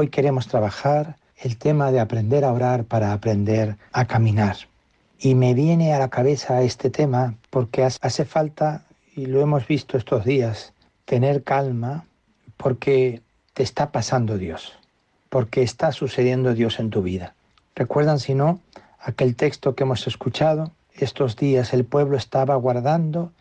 Hoy queremos trabajar el tema de aprender a orar para aprender a caminar. Y me viene a la cabeza este tema porque hace falta, y lo hemos visto estos días, tener calma porque te está pasando Dios, porque está sucediendo Dios en tu vida. ¿Recuerdan si no aquel texto que hemos escuchado? Estos días el pueblo estaba guardando,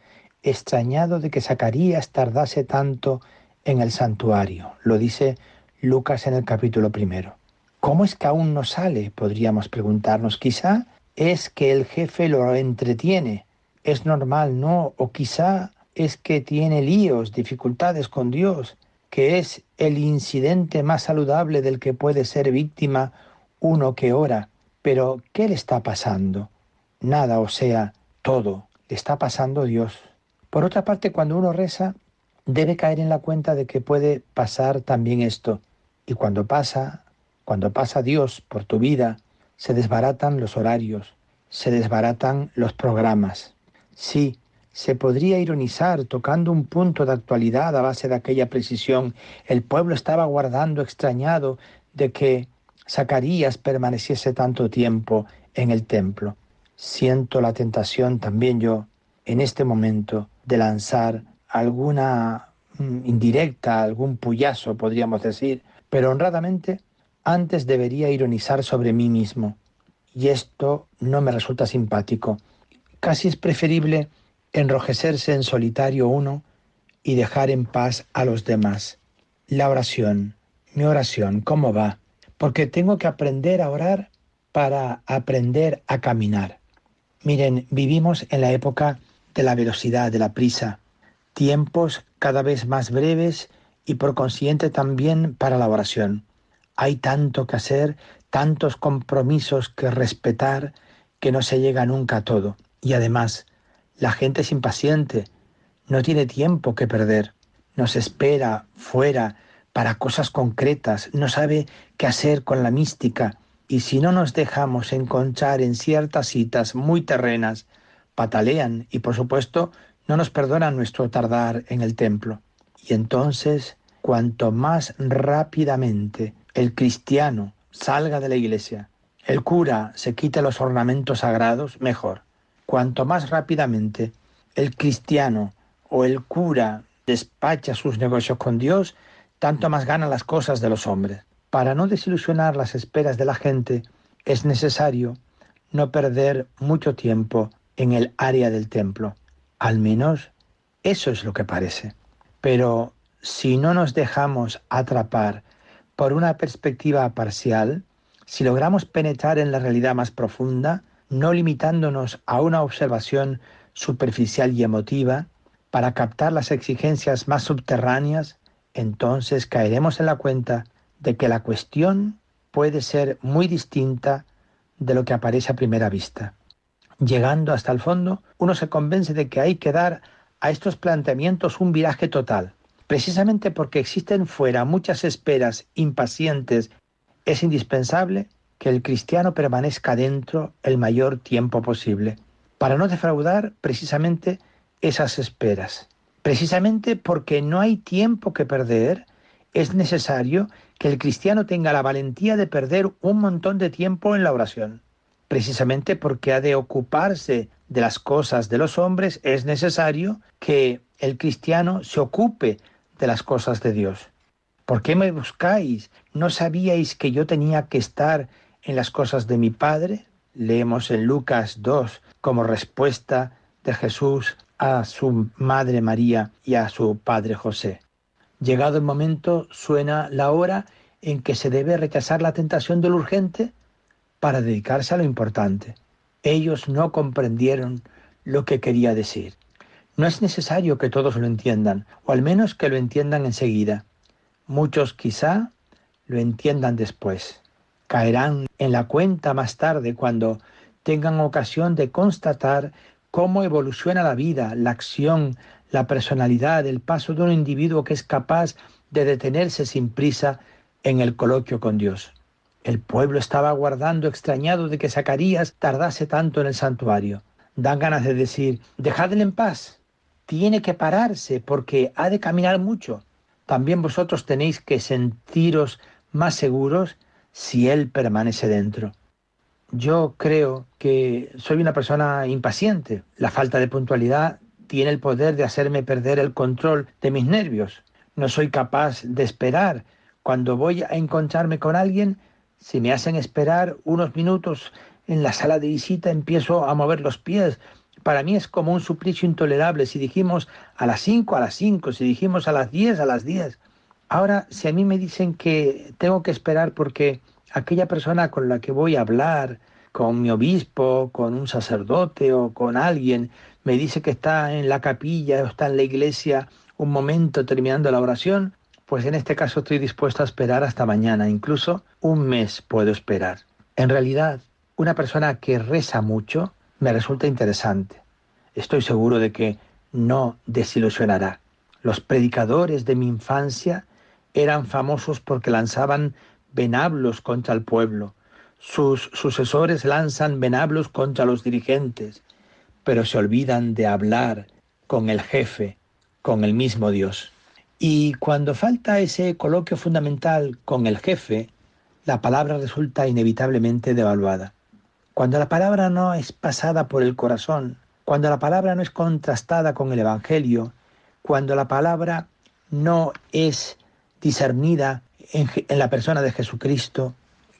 extrañado de que Zacarías tardase tanto en el santuario. Lo dice Lucas en el capítulo primero. ¿Cómo es que aún no sale? Podríamos preguntarnos. Quizá es que el jefe lo entretiene. Es normal, ¿no? O quizá es que tiene líos, dificultades con Dios, que es el incidente más saludable del que puede ser víctima uno que ora. Pero, ¿qué le está pasando? Nada, o sea, todo le está pasando Dios. Por otra parte, cuando uno reza, debe caer en la cuenta de que puede pasar también esto, y cuando pasa, cuando pasa Dios por tu vida, se desbaratan los horarios, se desbaratan los programas. Sí, se podría ironizar tocando un punto de actualidad a base de aquella precisión. El pueblo estaba guardando extrañado de que Zacarías permaneciese tanto tiempo en el templo. Siento la tentación también yo, en este momento, de lanzar alguna mm, indirecta, algún puyazo, podríamos decir, pero honradamente antes debería ironizar sobre mí mismo. Y esto no me resulta simpático. Casi es preferible enrojecerse en solitario uno y dejar en paz a los demás. La oración, mi oración, ¿cómo va? Porque tengo que aprender a orar para aprender a caminar. Miren, vivimos en la época de la velocidad, de la prisa, tiempos cada vez más breves y por consiguiente también para la oración. Hay tanto que hacer, tantos compromisos que respetar, que no se llega nunca a todo. Y además, la gente es impaciente, no tiene tiempo que perder, nos espera fuera para cosas concretas, no sabe qué hacer con la mística, y si no nos dejamos encontrar en ciertas citas muy terrenas, patalean y por supuesto no nos perdonan nuestro tardar en el templo. Y entonces cuanto más rápidamente el cristiano salga de la iglesia, el cura se quite los ornamentos sagrados, mejor. Cuanto más rápidamente el cristiano o el cura despacha sus negocios con Dios, tanto más gana las cosas de los hombres. Para no desilusionar las esperas de la gente, es necesario no perder mucho tiempo en el área del templo. Al menos eso es lo que parece. Pero si no nos dejamos atrapar por una perspectiva parcial, si logramos penetrar en la realidad más profunda, no limitándonos a una observación superficial y emotiva, para captar las exigencias más subterráneas, entonces caeremos en la cuenta de que la cuestión puede ser muy distinta de lo que aparece a primera vista. Llegando hasta el fondo, uno se convence de que hay que dar a estos planteamientos un viraje total, Precisamente porque existen fuera muchas esperas impacientes, es indispensable que el cristiano permanezca dentro el mayor tiempo posible, para no defraudar precisamente esas esperas. Precisamente porque no hay tiempo que perder, es necesario que el cristiano tenga la valentía de perder un montón de tiempo en la oración. Precisamente porque ha de ocuparse de las cosas de los hombres, es necesario que el cristiano se ocupe de las cosas de Dios. ¿Por qué me buscáis? ¿No sabíais que yo tenía que estar en las cosas de mi Padre? Leemos en Lucas 2 como respuesta de Jesús a su Madre María y a su Padre José. Llegado el momento, suena la hora en que se debe rechazar la tentación de lo urgente para dedicarse a lo importante. Ellos no comprendieron lo que quería decir. No es necesario que todos lo entiendan, o al menos que lo entiendan enseguida. Muchos quizá lo entiendan después. Caerán en la cuenta más tarde cuando tengan ocasión de constatar cómo evoluciona la vida, la acción, la personalidad, el paso de un individuo que es capaz de detenerse sin prisa en el coloquio con Dios. El pueblo estaba aguardando extrañado de que Zacarías tardase tanto en el santuario. Dan ganas de decir, dejadle en paz, tiene que pararse porque ha de caminar mucho. También vosotros tenéis que sentiros más seguros si Él permanece dentro. Yo creo que soy una persona impaciente. La falta de puntualidad tiene el poder de hacerme perder el control de mis nervios. No soy capaz de esperar. Cuando voy a encontrarme con alguien, si me hacen esperar unos minutos en la sala de visita, empiezo a mover los pies. Para mí es como un suplicio intolerable. Si dijimos a las 5, a las 5, si dijimos a las 10, a las 10. Ahora, si a mí me dicen que tengo que esperar porque aquella persona con la que voy a hablar, con mi obispo, con un sacerdote o con alguien, me dice que está en la capilla o está en la iglesia un momento terminando la oración, pues en este caso estoy dispuesto a esperar hasta mañana, incluso un mes puedo esperar. En realidad, una persona que reza mucho me resulta interesante. Estoy seguro de que no desilusionará. Los predicadores de mi infancia eran famosos porque lanzaban venablos contra el pueblo. Sus sucesores lanzan venablos contra los dirigentes, pero se olvidan de hablar con el jefe, con el mismo Dios. Y cuando falta ese coloquio fundamental con el jefe, la palabra resulta inevitablemente devaluada. Cuando la palabra no es pasada por el corazón, cuando la palabra no es contrastada con el Evangelio, cuando la palabra no es discernida en, la persona de Jesucristo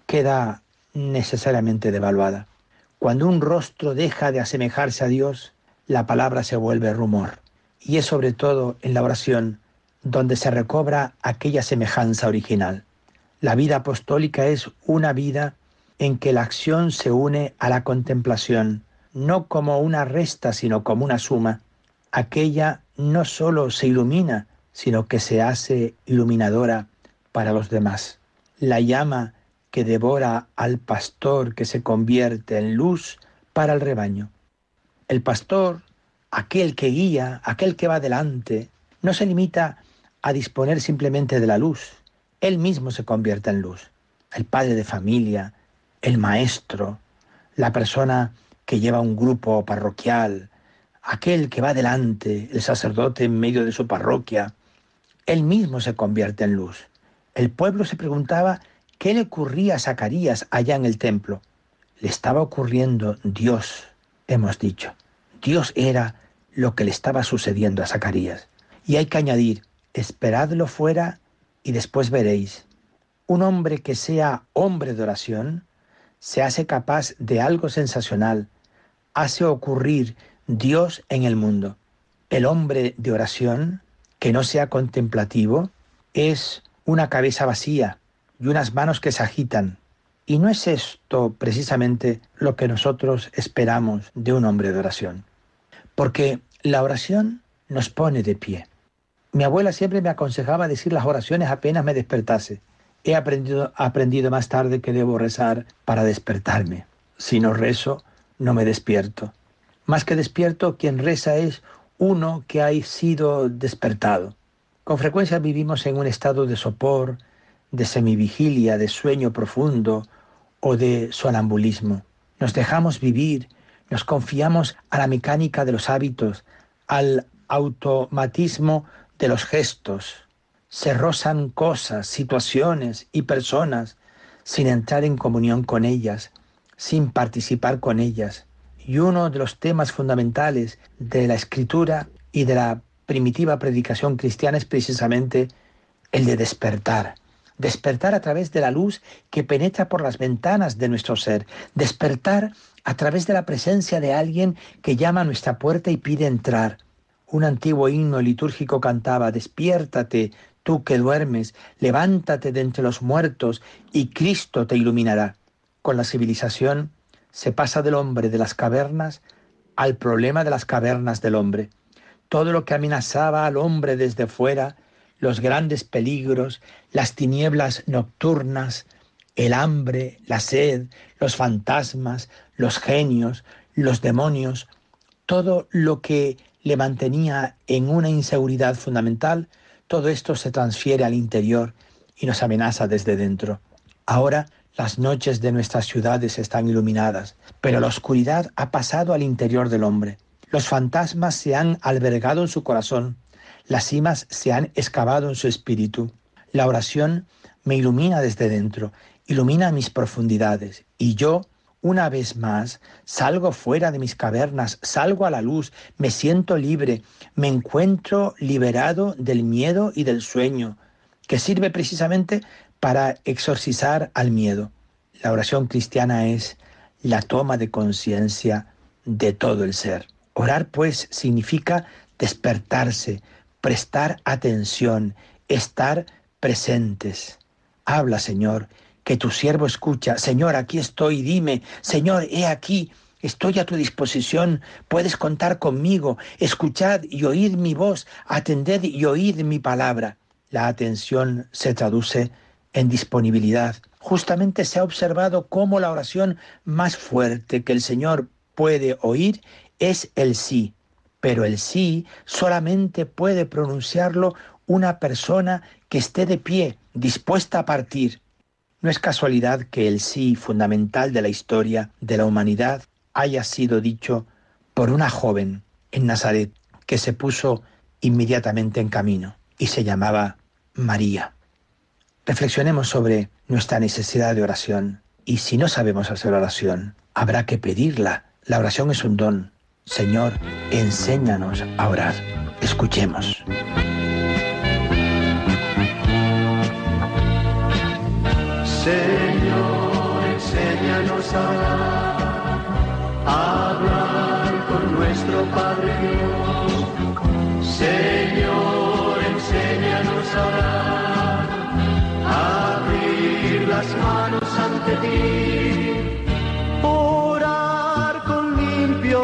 queda necesariamente devaluada. Cuando un rostro deja de asemejarse a Dios, la palabra se vuelve rumor. Y es sobre todo en la oración donde se recobra aquella semejanza original. La vida apostólica es una vida en que la acción se une a la contemplación, no como una resta, sino como una suma. Aquella no sólo se ilumina, sino que se hace iluminadora para los demás. La llama que devora al pastor que se convierte en luz para el rebaño. El pastor, aquel que guía, aquel que va adelante, no se limita a disponer simplemente de la luz. Él mismo se convierte en luz. El padre de familia, el maestro, la persona que lleva un grupo parroquial, aquel que va adelante, el sacerdote en medio de su parroquia, él mismo se convierte en luz. El pueblo se preguntaba qué le ocurría a Zacarías allá en el templo. Le estaba ocurriendo Dios, hemos dicho. Dios era lo que le estaba sucediendo a Zacarías. Y hay que añadir, esperadlo fuera y después veréis. Un hombre que sea hombre de oración se hace capaz de algo sensacional, hace ocurrir Dios en el mundo. El hombre de oración que no sea contemplativo es una cabeza vacía y unas manos que se agitan. Y no es esto precisamente lo que nosotros esperamos de un hombre de oración. Porque la oración nos pone de pie. Mi abuela siempre me aconsejaba decir las oraciones apenas me despertase. He aprendido, aprendido más tarde que debo rezar para despertarme. Si no rezo, no me despierto. Más que despierto, quien reza es uno que ha sido despertado. Con frecuencia vivimos en un estado de sopor, de semivigilia, de sueño profundo o de sonambulismo. Nos dejamos vivir, nos confiamos a la mecánica de los hábitos, al automatismo de los gestos. Se rozan cosas, situaciones y personas sin entrar en comunión con ellas, sin participar con ellas. Y uno de los temas fundamentales de la escritura y de la primitiva predicación cristiana es precisamente el de despertar. Despertar a través de la luz que penetra por las ventanas de nuestro ser. Despertar a través de la presencia de alguien que llama a nuestra puerta y pide entrar. Un antiguo himno litúrgico cantaba, despiértate, tú que duermes, levántate de entre los muertos y Cristo te iluminará. Con la civilización se pasa del hombre de las cavernas al problema de las cavernas del hombre. Todo lo que amenazaba al hombre desde fuera los grandes peligros, las tinieblas nocturnas, el hambre, la sed, los fantasmas, los genios, los demonios, todo lo que le mantenía en una inseguridad fundamental, todo esto se transfiere al interior y nos amenaza desde dentro. Ahora las noches de nuestras ciudades están iluminadas, pero la oscuridad ha pasado al interior del hombre. Los fantasmas se han albergado en su corazón, las cimas se han excavado en su espíritu. La oración me ilumina desde dentro, ilumina mis profundidades, y yo, una vez más, salgo fuera de mis cavernas, salgo a la luz, me siento libre, me encuentro liberado del miedo y del sueño, que sirve precisamente para exorcizar al miedo. La oración cristiana es la toma de conciencia de todo el ser. Orar, pues, significa despertarse, prestar atención, estar presentes. Habla, Señor, que tu siervo escucha. Señor, aquí estoy, dime, Señor, he aquí, estoy a tu disposición, puedes contar conmigo, escuchad y oíd mi voz, atended y oíd mi palabra. La atención se traduce en disponibilidad. Justamente se ha observado cómo la oración más fuerte que el Señor puede oír es el sí, pero el sí solamente puede pronunciarlo una persona que esté de pie, dispuesta a partir. No es casualidad que el sí fundamental de la historia de la humanidad haya sido dicho por una joven en Nazaret que se puso inmediatamente en camino y se llamaba María. Reflexionemos sobre nuestra necesidad de oración y si no sabemos hacer oración, habrá que pedirla. La oración es un don, Señor, enséñanos a orar. Escuchemos.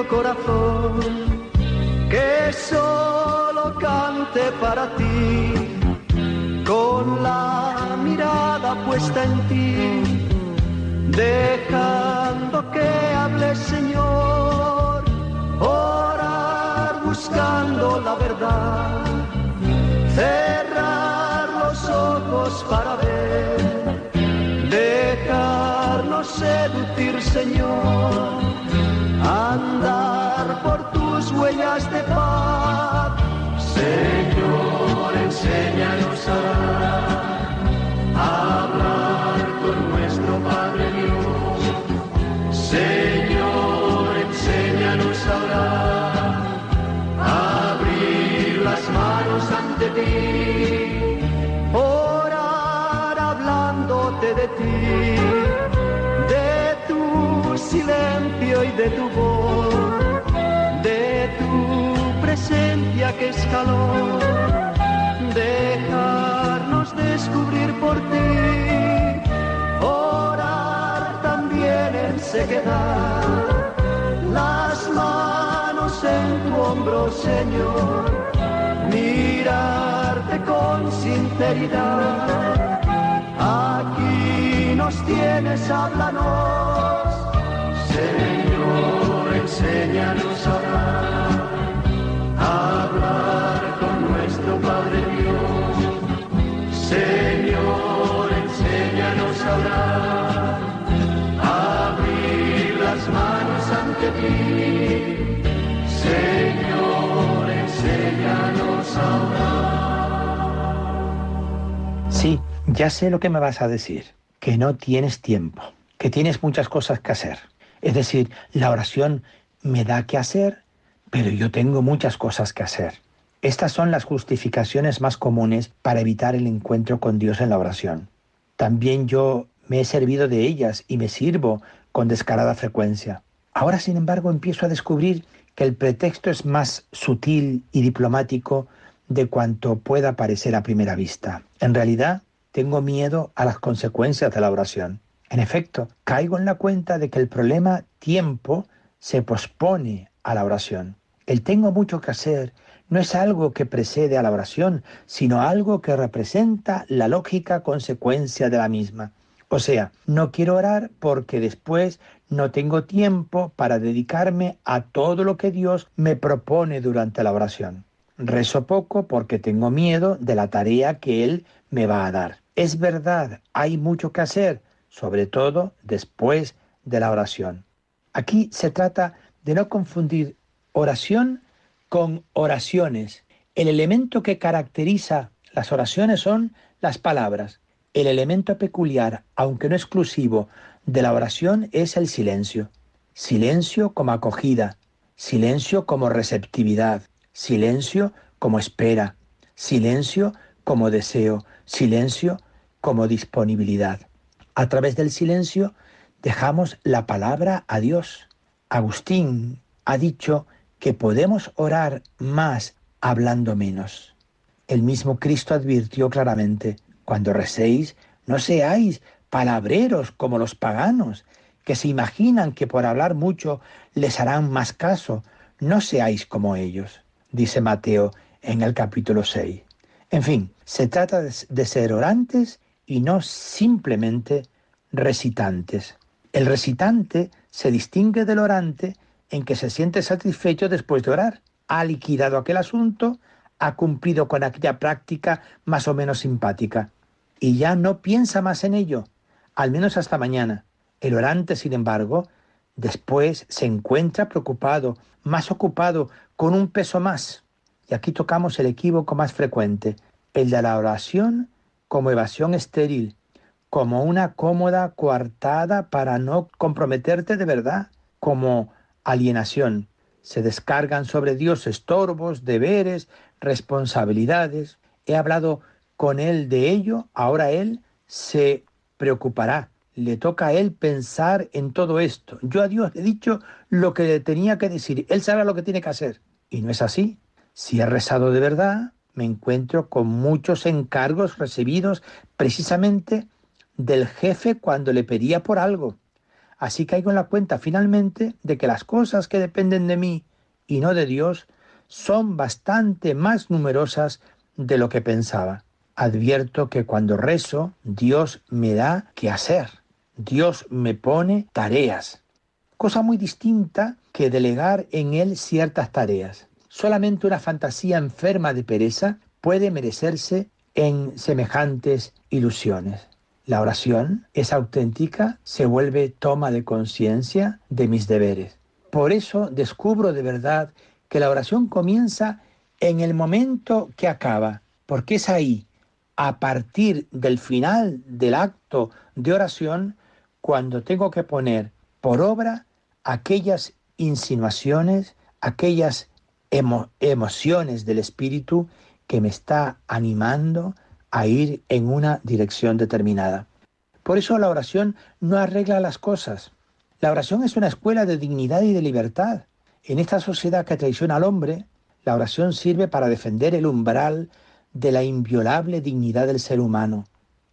Corazón que solo cante para ti, con la mirada puesta en ti, dejando que hable Señor, orar buscando la verdad, cerrar los ojos para ver, dejarnos seducir Señor andar por tus huellas de paz. Señor, enséñanos a hablar con nuestro Padre Dios. Señor, enséñanos a a abrir las manos ante ti, orar hablándote de ti silencio y de tu voz, calor, dejarnos descubrir por ti, orar también en sequedad, las manos en tu hombro, Señor, mirarte con sinceridad. Aquí nos tienes, háblanos Señor, ya sé lo que me vas a decir, que no tienes tiempo, que tienes muchas cosas que hacer es decir, la oración me da que hacer, pero yo tengo muchas cosas que hacer. Estas son las justificaciones más comunes para evitar el encuentro con Dios en la oración. También yo me he servido de ellas y me sirvo con descarada frecuencia. Ahora, sin embargo, empiezo a descubrir que el pretexto es más sutil y diplomático de cuanto pueda parecer a primera vista. En realidad, tengo miedo a las consecuencias de la oración. En efecto, caigo en la cuenta de que el problema tiempo se pospone a la oración. El tengo mucho que hacer no es algo que precede a la oración, sino algo que representa la lógica consecuencia de la misma. O sea, no quiero orar porque después no tengo tiempo para dedicarme a todo lo que Dios me propone durante la oración. Rezo poco porque tengo miedo de la tarea que Él me va a dar. Es verdad, hay mucho que hacer, sobre todo después de la oración. Aquí se trata de no confundir oración con oraciones. El elemento que caracteriza las oraciones son las palabras. El elemento peculiar, aunque no exclusivo, de la oración es el silencio. Silencio como acogida, silencio como receptividad, silencio como espera, silencio como deseo, silencio como disponibilidad. A través del silencio dejamos la palabra a Dios. Agustín ha dicho que podemos orar más hablando menos. El mismo Cristo advirtió claramente, cuando recéis, no seáis palabreros como los paganos, que se imaginan que por hablar mucho les harán más caso. No seáis como ellos, dice Mateo en el capítulo 6. En fin, se trata de ser orantes y no simplemente recitantes. El recitante se distingue del orante en que se siente satisfecho después de orar. Ha liquidado aquel asunto, ha cumplido con aquella práctica más o menos simpática y ya no piensa más en ello, al menos hasta mañana. El orante, sin embargo, después se encuentra preocupado, más ocupado, con un peso más. Y aquí tocamos el equívoco más frecuente, el de la oración como evasión estéril, como una cómoda coartada para no comprometerte de verdad, como alienación. Se descargan sobre Dios estorbos, deberes, responsabilidades. He hablado con Él de ello, ahora Él se preocupará. Le toca a Él pensar en todo esto. Yo a Dios le he dicho lo que le tenía que decir. Él sabe lo que tiene que hacer. Y no es así. Si he rezado de verdad, me encuentro con muchos encargos recibidos precisamente del jefe cuando le pedía por algo. Así caigo en la cuenta finalmente de que las cosas que dependen de mí y no de Dios son bastante más numerosas de lo que pensaba. Advierto que cuando rezo, Dios me da que hacer. Dios me pone tareas. Cosa muy distinta que delegar en Él ciertas tareas. Solamente una fantasía enferma de pereza puede merecerse en semejantes ilusiones. La oración es auténtica, se vuelve toma de conciencia de mis deberes. Por eso descubro de verdad que la oración comienza en el momento que acaba, porque es ahí, a partir del final del acto de oración, cuando tengo que poner por obra aquellas insinuaciones, aquellas emociones del espíritu que me está animando a ir en una dirección determinada. Por eso la oración no arregla las cosas. La oración es una escuela de dignidad y de libertad. En esta sociedad que traiciona al hombre, la oración sirve para defender el umbral de la inviolable dignidad del ser humano,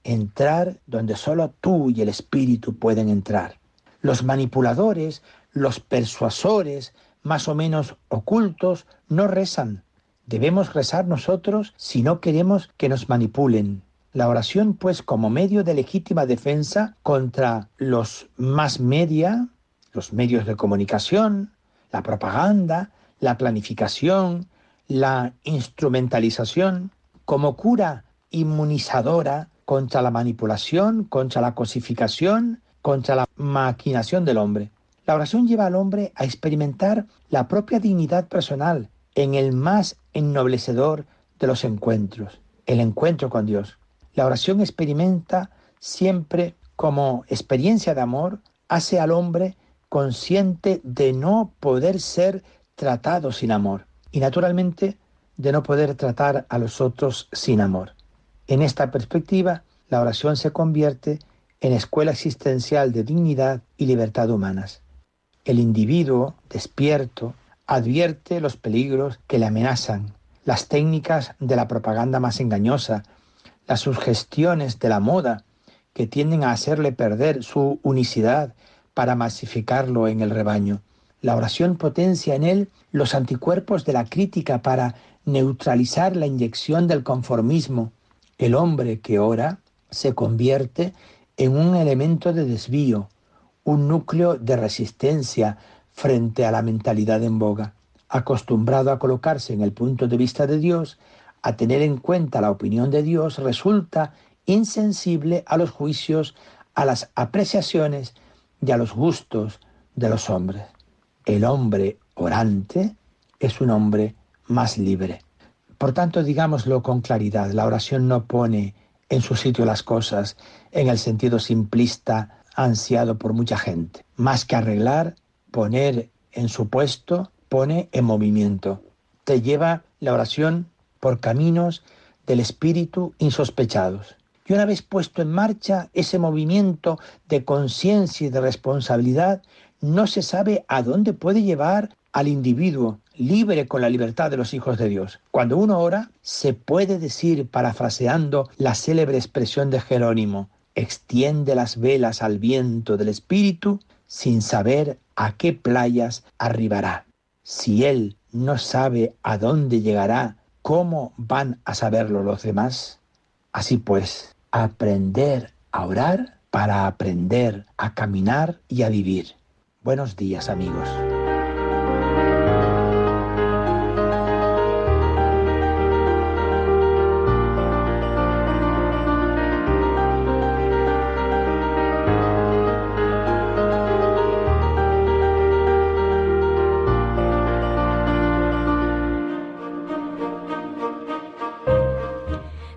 entrar donde solo tú y el Espíritu pueden entrar. Los manipuladores, los persuasores, más o menos ocultos, no rezan, Debemos rezar nosotros si no queremos que nos manipulen. La oración, pues, como medio de legítima defensa contra los más media, los medios de comunicación, la propaganda, la planificación, la instrumentalización, como cura inmunizadora contra la manipulación, contra la cosificación, contra la maquinación del hombre. La oración lleva al hombre a experimentar la propia dignidad personal en el más ennoblecedor de los encuentros, el encuentro con Dios. La oración experimenta siempre como experiencia de amor, hace al hombre consciente de no poder ser tratado sin amor y naturalmente de no poder tratar a los otros sin amor. En esta perspectiva, la oración se convierte en escuela existencial de dignidad y libertad humanas. El individuo despierto advierte los peligros que le amenazan, las técnicas de la propaganda más engañosa, las sugestiones de la moda que tienden a hacerle perder su unicidad para masificarlo en el rebaño. La oración potencia en él los anticuerpos de la crítica para neutralizar la inyección del conformismo. El hombre que ora se convierte en un elemento de desvío, un núcleo de resistencia frente a la mentalidad en boga. Acostumbrado a colocarse en el punto de vista de Dios, a tener en cuenta la opinión de Dios, resulta insensible a los juicios, a las apreciaciones y a los gustos de los hombres. El hombre orante es un hombre más libre. Por tanto, digámoslo con claridad, la oración no pone en su sitio las cosas en el sentido simplista ansiado por mucha gente. Más que arreglar, poner en su puesto, pone en movimiento. Te lleva la oración por caminos del espíritu insospechados. Y una vez puesto en marcha ese movimiento de conciencia y de responsabilidad, no se sabe a dónde puede llevar al individuo libre con la libertad de los hijos de Dios. Cuando uno ora, se puede decir, parafraseando la célebre expresión de Jerónimo, extiende las velas al viento del Espíritu sin saber a qué playas arribará. Si él no sabe a dónde llegará, ¿cómo van a saberlo los demás? Así pues, aprender a orar para aprender a caminar y a vivir. Buenos días amigos.